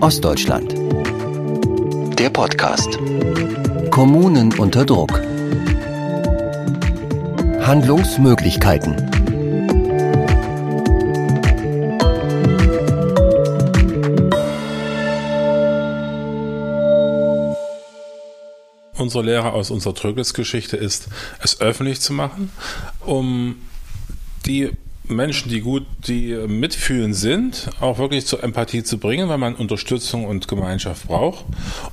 Ostdeutschland. Der Podcast. Kommunen unter Druck. Handlungsmöglichkeiten. Unsere Lehre aus unserer Trögelsgeschichte ist, es öffentlich zu machen, um die Menschen, die gut, die mitfühlen sind, auch wirklich zur Empathie zu bringen, weil man Unterstützung und Gemeinschaft braucht,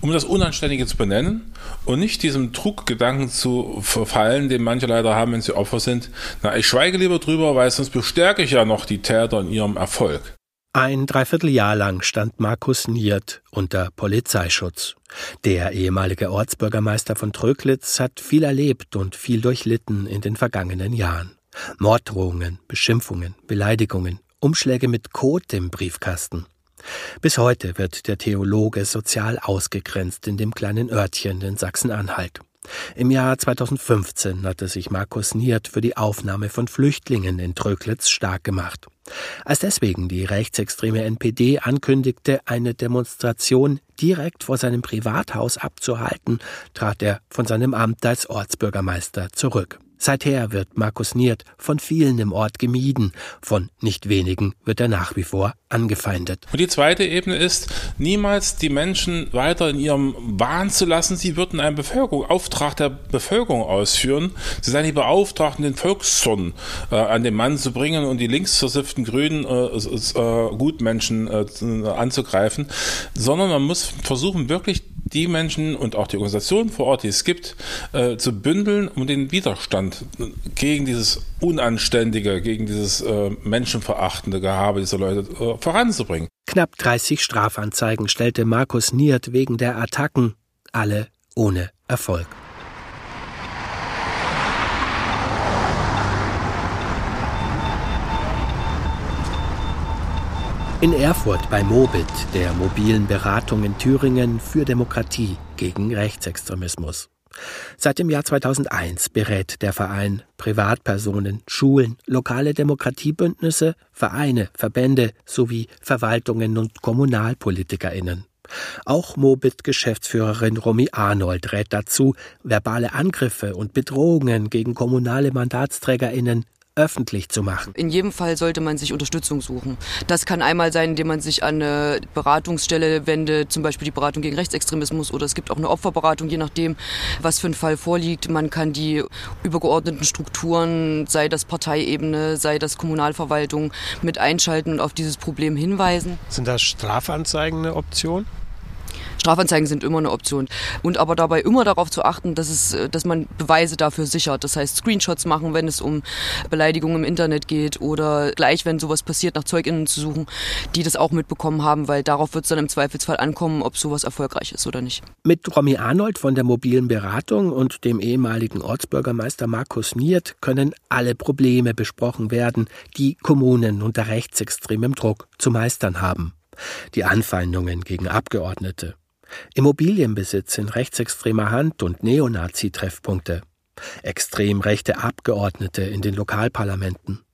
um das Unanständige zu benennen und nicht diesem Truggedanken zu verfallen, den manche leider haben, wenn sie Opfer sind. Na, ich schweige lieber drüber, weil sonst bestärke ich ja noch die Täter in ihrem Erfolg. Ein Dreivierteljahr lang stand Markus Niert unter Polizeischutz. Der ehemalige Ortsbürgermeister von Tröglitz hat viel erlebt und viel durchlitten in den vergangenen Jahren. Morddrohungen, Beschimpfungen, Beleidigungen, Umschläge mit Kot im Briefkasten. Bis heute wird der Theologe sozial ausgegrenzt in dem kleinen Örtchen in Sachsen-Anhalt. Im Jahr 2015 hatte sich Markus Niert für die Aufnahme von Flüchtlingen in Tröglitz stark gemacht. Als deswegen die rechtsextreme NPD ankündigte, eine Demonstration direkt vor seinem Privathaus abzuhalten, trat er von seinem Amt als Ortsbürgermeister zurück. Seither wird Markus Niert von vielen im Ort gemieden, von nicht wenigen wird er nach wie vor angefeindet. Und die zweite Ebene ist, niemals die Menschen weiter in ihrem Wahn zu lassen, sie würden einen Bevölkerung, Auftrag der Bevölkerung ausführen. Sie seien die Beauftragten, den Volkszorn äh, an den Mann zu bringen und die linksversifften grünen äh, äh, Gutmenschen äh, anzugreifen, sondern man muss versuchen, wirklich die Menschen und auch die Organisationen vor Ort, die es gibt, äh, zu bündeln, um den Widerstand gegen dieses Unanständige, gegen dieses äh, menschenverachtende Gehabe dieser Leute äh, voranzubringen. Knapp 30 Strafanzeigen stellte Markus Niert wegen der Attacken, alle ohne Erfolg. In Erfurt bei Mobit, der mobilen Beratung in Thüringen für Demokratie gegen Rechtsextremismus. Seit dem Jahr 2001 berät der Verein Privatpersonen, Schulen, lokale Demokratiebündnisse, Vereine, Verbände sowie Verwaltungen und KommunalpolitikerInnen. Auch Mobit-Geschäftsführerin Romy Arnold rät dazu, verbale Angriffe und Bedrohungen gegen kommunale MandatsträgerInnen öffentlich zu machen. In jedem Fall sollte man sich Unterstützung suchen. Das kann einmal sein, indem man sich an eine Beratungsstelle wendet, zum Beispiel die Beratung gegen Rechtsextremismus oder es gibt auch eine Opferberatung, je nachdem, was für ein Fall vorliegt. Man kann die übergeordneten Strukturen, sei das Parteiebene, sei das Kommunalverwaltung, mit einschalten und auf dieses Problem hinweisen. Sind da Strafanzeigen eine Option? Strafanzeigen sind immer eine Option. Und aber dabei immer darauf zu achten, dass, es, äh, dass man Beweise dafür sichert. Das heißt, Screenshots machen, wenn es um Beleidigungen im Internet geht oder gleich, wenn sowas passiert, nach ZeugInnen zu suchen, die das auch mitbekommen haben, weil darauf wird es dann im Zweifelsfall ankommen, ob sowas erfolgreich ist oder nicht. Mit Romy Arnold von der mobilen Beratung und dem ehemaligen Ortsbürgermeister Markus Niert können alle Probleme besprochen werden, die Kommunen unter rechtsextremem Druck zu meistern haben. Die Anfeindungen gegen Abgeordnete, Immobilienbesitz in rechtsextremer Hand und Neonazi-Treffpunkte, extrem rechte Abgeordnete in den Lokalparlamenten,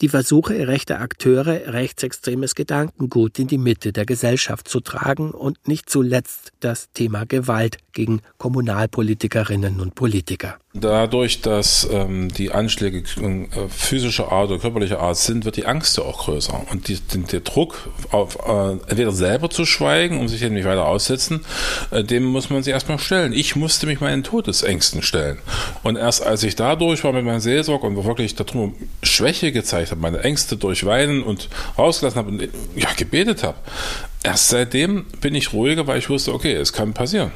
die Versuche rechter Akteure, rechtsextremes Gedankengut in die Mitte der Gesellschaft zu tragen und nicht zuletzt das Thema Gewalt gegen Kommunalpolitikerinnen und Politiker. Dadurch, dass ähm, die Anschläge äh, physischer Art oder körperlicher Art sind, wird die Angst ja auch größer. Und die, der Druck, auf, äh, entweder selber zu schweigen, um sich eben nicht weiter aussetzen, äh, dem muss man sich erstmal stellen. Ich musste mich meinen Todesängsten stellen. Und erst als ich dadurch war mit meinem Seelsorg und wirklich darum Schwäche gezeigt habe, meine Ängste durchweinen und rausgelassen habe und ja, gebetet habe, erst seitdem bin ich ruhiger, weil ich wusste, okay, es kann passieren.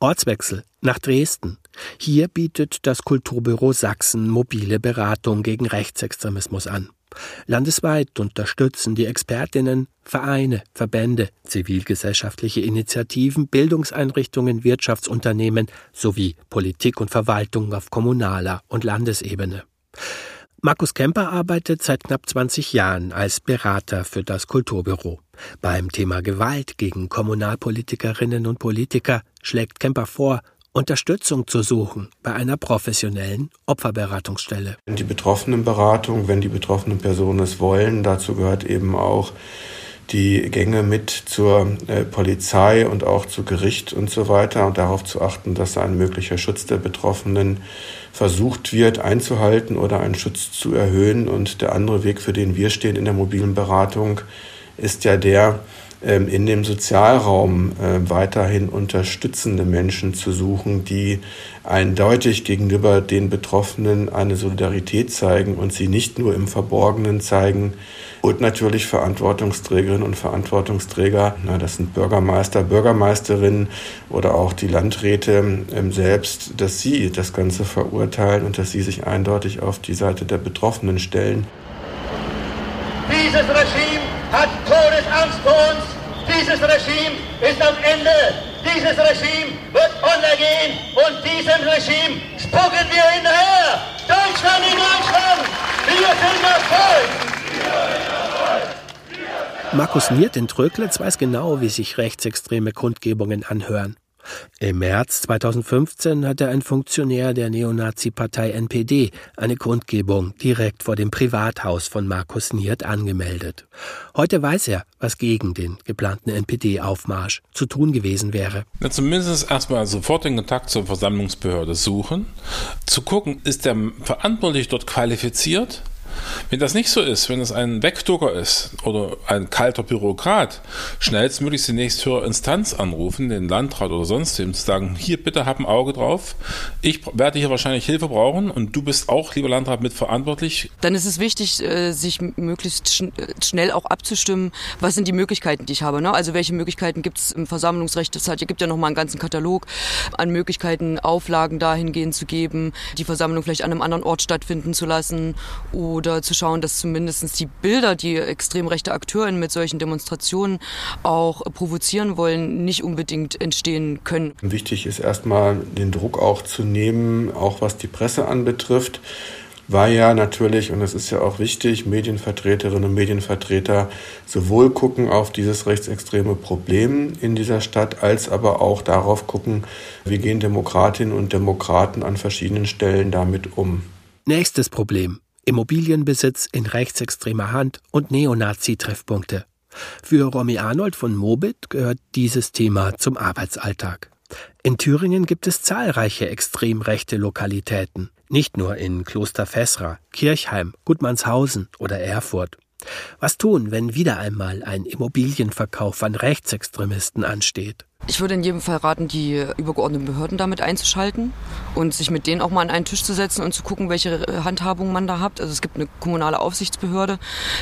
Ortswechsel nach Dresden. Hier bietet das Kulturbüro Sachsen mobile Beratung gegen Rechtsextremismus an. Landesweit unterstützen die Expertinnen Vereine, Verbände, zivilgesellschaftliche Initiativen, Bildungseinrichtungen, Wirtschaftsunternehmen sowie Politik und Verwaltung auf kommunaler und Landesebene. Markus Kemper arbeitet seit knapp 20 Jahren als Berater für das Kulturbüro. Beim Thema Gewalt gegen Kommunalpolitikerinnen und Politiker schlägt Kemper vor, Unterstützung zu suchen bei einer professionellen Opferberatungsstelle. Die Betroffenenberatung, wenn die betroffenen Personen es wollen, dazu gehört eben auch die Gänge mit zur äh, Polizei und auch zu Gericht und so weiter und darauf zu achten, dass ein möglicher Schutz der Betroffenen versucht wird einzuhalten oder einen Schutz zu erhöhen. Und der andere Weg, für den wir stehen in der mobilen Beratung, ist ja der, in dem Sozialraum äh, weiterhin unterstützende Menschen zu suchen, die eindeutig gegenüber den Betroffenen eine Solidarität zeigen und sie nicht nur im Verborgenen zeigen. Und natürlich Verantwortungsträgerinnen und Verantwortungsträger, na, das sind Bürgermeister, Bürgermeisterinnen oder auch die Landräte ähm, selbst, dass sie das Ganze verurteilen und dass sie sich eindeutig auf die Seite der Betroffenen stellen. Dieses Regime hat Todesangst vor uns. Dieses Regime ist am Ende. Dieses Regime wird untergehen und diesem Regime spucken wir hinterher. Deutschland in Deutschland. Wir sind Erfolg. Markus Niert in Tröglitz weiß genau, wie sich rechtsextreme Kundgebungen anhören. Im März 2015 hatte ein Funktionär der Neonazi-Partei NPD eine Kundgebung direkt vor dem Privathaus von Markus Niert angemeldet. Heute weiß er, was gegen den geplanten NPD-Aufmarsch zu tun gewesen wäre. Ja, zumindest erstmal sofort den Kontakt zur Versammlungsbehörde suchen, zu gucken, ist der verantwortlich dort qualifiziert? Wenn das nicht so ist, wenn es ein Wegducker ist oder ein kalter Bürokrat, schnellstmöglichst die nächsthöhere Instanz anrufen, den Landrat oder sonst wem, zu sagen, hier bitte hab ein Auge drauf, ich werde hier wahrscheinlich Hilfe brauchen und du bist auch, lieber Landrat, mitverantwortlich. Dann ist es wichtig, äh, sich möglichst schnell auch abzustimmen, was sind die Möglichkeiten, die ich habe. Ne? Also welche Möglichkeiten gibt es im Versammlungsrecht? Es gibt ja noch mal einen ganzen Katalog an Möglichkeiten, Auflagen dahingehend zu geben, die Versammlung vielleicht an einem anderen Ort stattfinden zu lassen oder oder zu schauen, dass zumindest die Bilder, die extrem rechte Akteure mit solchen Demonstrationen auch provozieren wollen, nicht unbedingt entstehen können. Wichtig ist erstmal den Druck auch zu nehmen, auch was die Presse anbetrifft war ja natürlich, und das ist ja auch wichtig, Medienvertreterinnen und Medienvertreter sowohl gucken auf dieses rechtsextreme Problem in dieser Stadt, als aber auch darauf gucken, wie gehen Demokratinnen und Demokraten an verschiedenen Stellen damit um. Nächstes Problem. Immobilienbesitz in rechtsextremer Hand und Neonazi-Treffpunkte. Für Romy Arnold von Mobit gehört dieses Thema zum Arbeitsalltag. In Thüringen gibt es zahlreiche extrem rechte Lokalitäten, nicht nur in Kloster Fessra, Kirchheim, Gudmannshausen oder Erfurt. Was tun, wenn wieder einmal ein Immobilienverkauf an Rechtsextremisten ansteht? Ich würde in jedem Fall raten, die übergeordneten Behörden damit einzuschalten und sich mit denen auch mal an einen Tisch zu setzen und zu gucken, welche Handhabung man da hat. Also es gibt eine kommunale Aufsichtsbehörde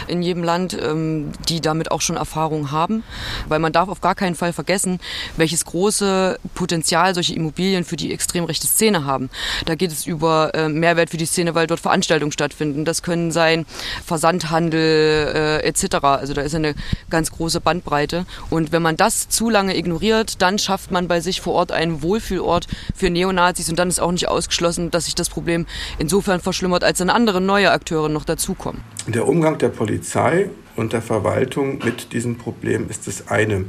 in jedem Land, ähm, die damit auch schon Erfahrung haben, weil man darf auf gar keinen Fall vergessen, welches große Potenzial solche Immobilien für die extrem rechte Szene haben. Da geht es über äh, Mehrwert für die Szene, weil dort Veranstaltungen stattfinden. Das können sein Versandhandel äh, etc. Also da ist eine ganz große Bandbreite. Und wenn man das zu lange ignoriert, wird, dann schafft man bei sich vor Ort einen Wohlfühlort für Neonazis und dann ist auch nicht ausgeschlossen, dass sich das Problem insofern verschlimmert, als dann andere neue Akteure noch dazukommen. Der Umgang der Polizei und der Verwaltung mit diesem Problem ist das eine.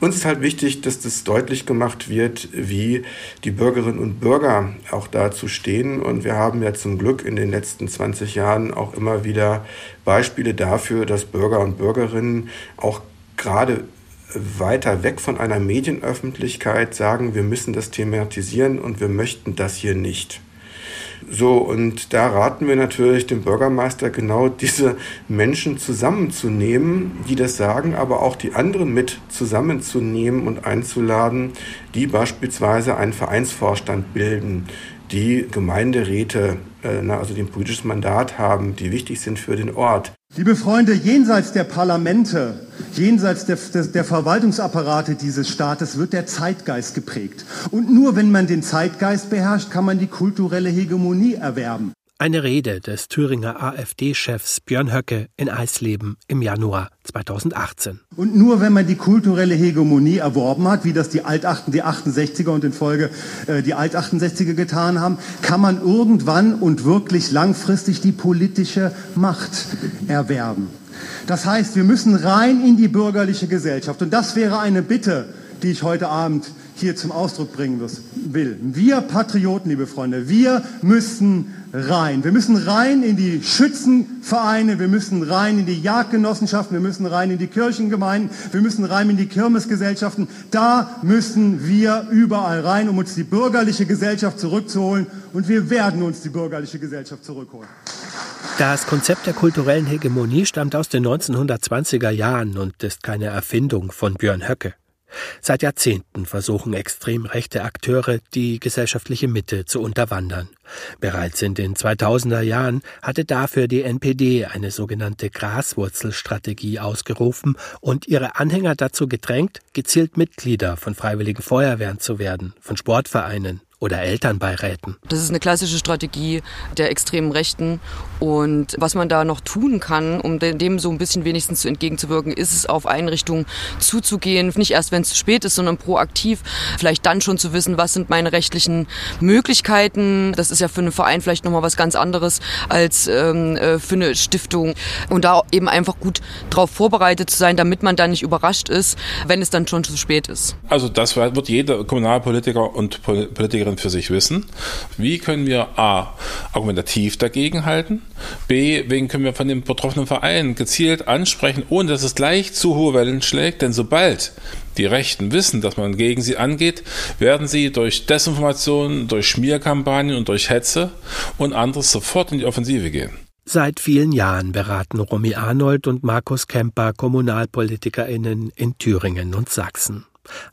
Uns ist halt wichtig, dass das deutlich gemacht wird, wie die Bürgerinnen und Bürger auch dazu stehen. Und wir haben ja zum Glück in den letzten 20 Jahren auch immer wieder Beispiele dafür, dass Bürger und Bürgerinnen auch gerade weiter weg von einer Medienöffentlichkeit sagen, wir müssen das thematisieren und wir möchten das hier nicht. So, und da raten wir natürlich dem Bürgermeister genau diese Menschen zusammenzunehmen, die das sagen, aber auch die anderen mit zusammenzunehmen und einzuladen, die beispielsweise einen Vereinsvorstand bilden, die Gemeinderäte, äh, also ein politisches Mandat haben, die wichtig sind für den Ort. Liebe Freunde, jenseits der Parlamente, jenseits der, der, der, Verwaltungsapparate dieses Staates wird der Zeitgeist geprägt. Und nur wenn man den Zeitgeist beherrscht, kann man die kulturelle Hegemonie erwerben. Eine Rede des Thüringer AfD-Chefs Björn Höcke in Eisleben im Januar 2018. Und nur wenn man die kulturelle Hegemonie erworben hat, wie das die Alt-68 die 68er und in Folge äh, die Alt-68er getan haben, kann man irgendwann und wirklich langfristig die politische Macht erwerben. Das heißt, wir müssen rein in die bürgerliche Gesellschaft. Und das wäre eine Bitte, die ich heute Abend hier zum Ausdruck bringen will. Wir Patrioten, liebe Freunde, wir müssen rein. Wir müssen rein in die Schützenvereine, wir müssen rein in die Jagdgenossenschaften, wir müssen rein in die Kirchengemeinden, wir müssen rein in die Kirmesgesellschaften. Da müssen wir überall rein, um uns die bürgerliche Gesellschaft zurückzuholen. Und wir werden uns die bürgerliche Gesellschaft zurückholen. Das Konzept der kulturellen Hegemonie stammt aus den 1920er Jahren und ist keine Erfindung von Björn Höcke. Seit Jahrzehnten versuchen extrem rechte Akteure, die gesellschaftliche Mitte zu unterwandern. Bereits in den 2000er Jahren hatte dafür die NPD eine sogenannte Graswurzelstrategie ausgerufen und ihre Anhänger dazu gedrängt, gezielt Mitglieder von freiwilligen Feuerwehren zu werden, von Sportvereinen oder Elternbeiräten. Das ist eine klassische Strategie der extremen Rechten. Und was man da noch tun kann, um dem so ein bisschen wenigstens entgegenzuwirken, ist es auf Einrichtungen zuzugehen. Nicht erst, wenn es zu spät ist, sondern proaktiv. Vielleicht dann schon zu wissen, was sind meine rechtlichen Möglichkeiten. Das ist ja für einen Verein vielleicht nochmal was ganz anderes als ähm, äh, für eine Stiftung. Und da eben einfach gut darauf vorbereitet zu sein, damit man da nicht überrascht ist, wenn es dann schon zu spät ist. Also das wird jeder Kommunalpolitiker und Politikerin Bürgerinnen für sich wissen. Wie können wir A, argumentativ dagegenhalten? B, wen können wir von dem betroffenen Verein gezielt ansprechen, ohne dass es gleich zu hohe Wellen schlägt? Denn sobald die Rechten wissen, dass man gegen sie angeht, werden sie durch Desinformation, durch Schmierkampagnen und durch Hetze und anderes sofort in die Offensive gehen. Seit vielen Jahren beraten Romy Arnold und Markus Kemper KommunalpolitikerInnen in Thüringen und Sachsen.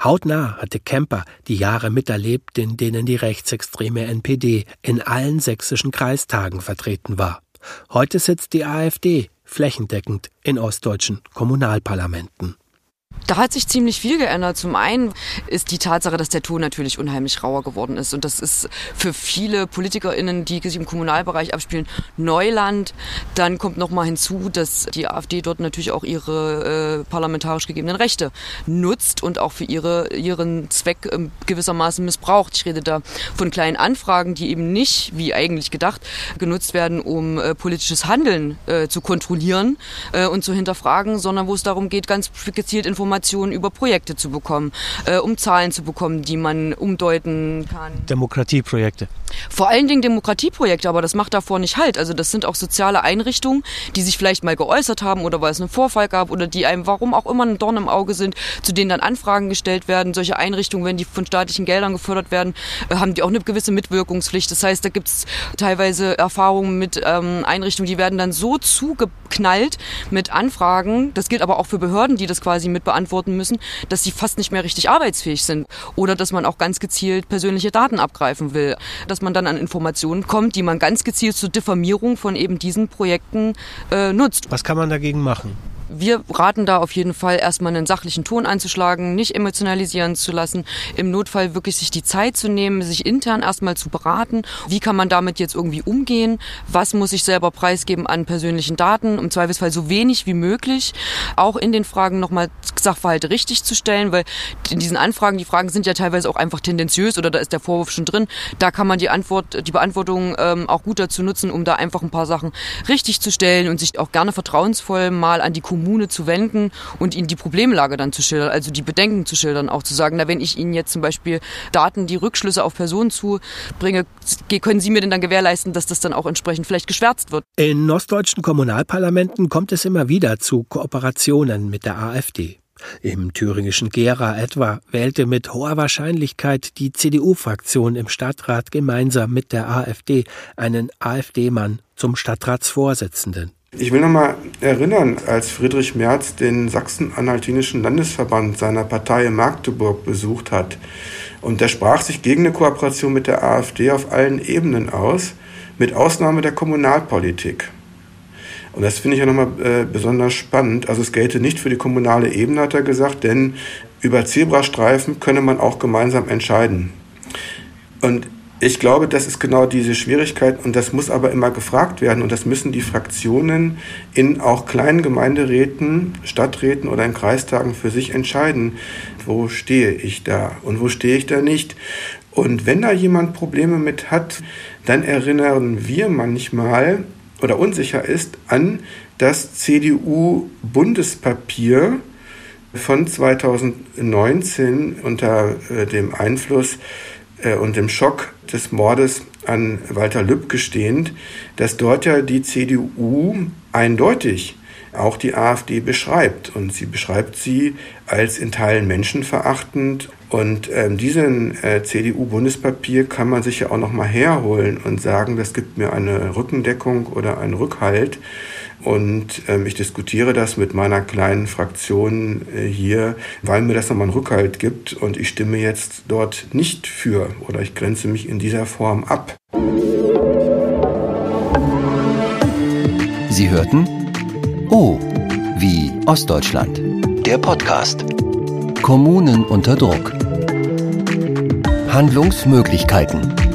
Hautnah hatte Kemper die Jahre miterlebt, in denen die rechtsextreme NPD in allen sächsischen Kreistagen vertreten war. Heute sitzt die AfD flächendeckend in ostdeutschen Kommunalparlamenten. Da hat sich ziemlich viel geändert. Zum einen ist die Tatsache, dass der Ton natürlich unheimlich rauer geworden ist. Und das ist für viele PolitikerInnen, die sich im Kommunalbereich abspielen, Neuland. Dann kommt noch mal hinzu, dass die AfD dort natürlich auch ihre äh, parlamentarisch gegebenen Rechte nutzt und auch für ihre, ihren Zweck äh, gewissermaßen missbraucht. Ich rede da von kleinen Anfragen, die eben nicht, wie eigentlich gedacht, genutzt werden, um äh, politisches Handeln äh, zu kontrollieren äh, und zu hinterfragen, sondern wo es darum geht, ganz gezielt Informationen Informationen über Projekte zu bekommen, äh, um Zahlen zu bekommen, die man umdeuten kann. Demokratieprojekte. Vor allen Dingen Demokratieprojekte, aber das macht davor nicht halt. Also das sind auch soziale Einrichtungen, die sich vielleicht mal geäußert haben oder weil es einen Vorfall gab oder die einem warum auch immer ein Dorn im Auge sind, zu denen dann Anfragen gestellt werden. Solche Einrichtungen, wenn die von staatlichen Geldern gefördert werden, äh, haben die auch eine gewisse Mitwirkungspflicht. Das heißt, da gibt es teilweise Erfahrungen mit ähm, Einrichtungen, die werden dann so zugeknallt mit Anfragen. Das gilt aber auch für Behörden, die das quasi mit beantworten müssen, dass sie fast nicht mehr richtig arbeitsfähig sind. Oder dass man auch ganz gezielt persönliche Daten abgreifen will. Das dass man dann an Informationen kommt, die man ganz gezielt zur Diffamierung von eben diesen Projekten äh, nutzt. Was kann man dagegen machen? Wir raten da auf jeden Fall erstmal einen sachlichen Ton einzuschlagen, nicht emotionalisieren zu lassen, im Notfall wirklich sich die Zeit zu nehmen, sich intern erstmal zu beraten. Wie kann man damit jetzt irgendwie umgehen? Was muss ich selber preisgeben an persönlichen Daten? Im Zweifelsfall so wenig wie möglich. Auch in den Fragen nochmal Sachverhalte richtig zu stellen, weil in diesen Anfragen, die Fragen sind ja teilweise auch einfach tendenziös oder da ist der Vorwurf schon drin. Da kann man die Antwort, die Beantwortung ähm, auch gut dazu nutzen, um da einfach ein paar Sachen richtig zu stellen und sich auch gerne vertrauensvoll mal an die Kommune Kommune zu wenden und ihnen die Problemlage dann zu schildern, also die Bedenken zu schildern, auch zu sagen, na, wenn ich Ihnen jetzt zum Beispiel Daten, die Rückschlüsse auf Personen zubringe, können Sie mir denn dann gewährleisten, dass das dann auch entsprechend vielleicht geschwärzt wird? In ostdeutschen Kommunalparlamenten kommt es immer wieder zu Kooperationen mit der AfD. Im thüringischen Gera etwa wählte mit hoher Wahrscheinlichkeit die CDU-Fraktion im Stadtrat gemeinsam mit der AfD einen AfD-Mann zum Stadtratsvorsitzenden. Ich will nochmal erinnern, als Friedrich Merz den Sachsen-Anhaltinischen Landesverband seiner Partei in Magdeburg besucht hat. Und der sprach sich gegen eine Kooperation mit der AfD auf allen Ebenen aus, mit Ausnahme der Kommunalpolitik. Und das finde ich ja nochmal äh, besonders spannend. Also es gelte nicht für die kommunale Ebene, hat er gesagt, denn über Zebrastreifen könne man auch gemeinsam entscheiden. Und ich glaube, das ist genau diese Schwierigkeit und das muss aber immer gefragt werden und das müssen die Fraktionen in auch kleinen Gemeinderäten, Stadträten oder in Kreistagen für sich entscheiden. Wo stehe ich da und wo stehe ich da nicht? Und wenn da jemand Probleme mit hat, dann erinnern wir manchmal oder unsicher ist an das CDU-Bundespapier von 2019 unter äh, dem Einfluss und dem Schock des Mordes an Walter Lübcke stehend, dass dort ja die CDU eindeutig auch die AfD beschreibt. Und sie beschreibt sie als in Teilen menschenverachtend. Und ähm, diesen äh, CDU-Bundespapier kann man sich ja auch noch mal herholen und sagen, das gibt mir eine Rückendeckung oder einen Rückhalt. Und ähm, ich diskutiere das mit meiner kleinen Fraktion äh, hier, weil mir das nochmal einen Rückhalt gibt. Und ich stimme jetzt dort nicht für oder ich grenze mich in dieser Form ab. Sie hörten O wie Ostdeutschland. Der Podcast. Kommunen unter Druck. Handlungsmöglichkeiten.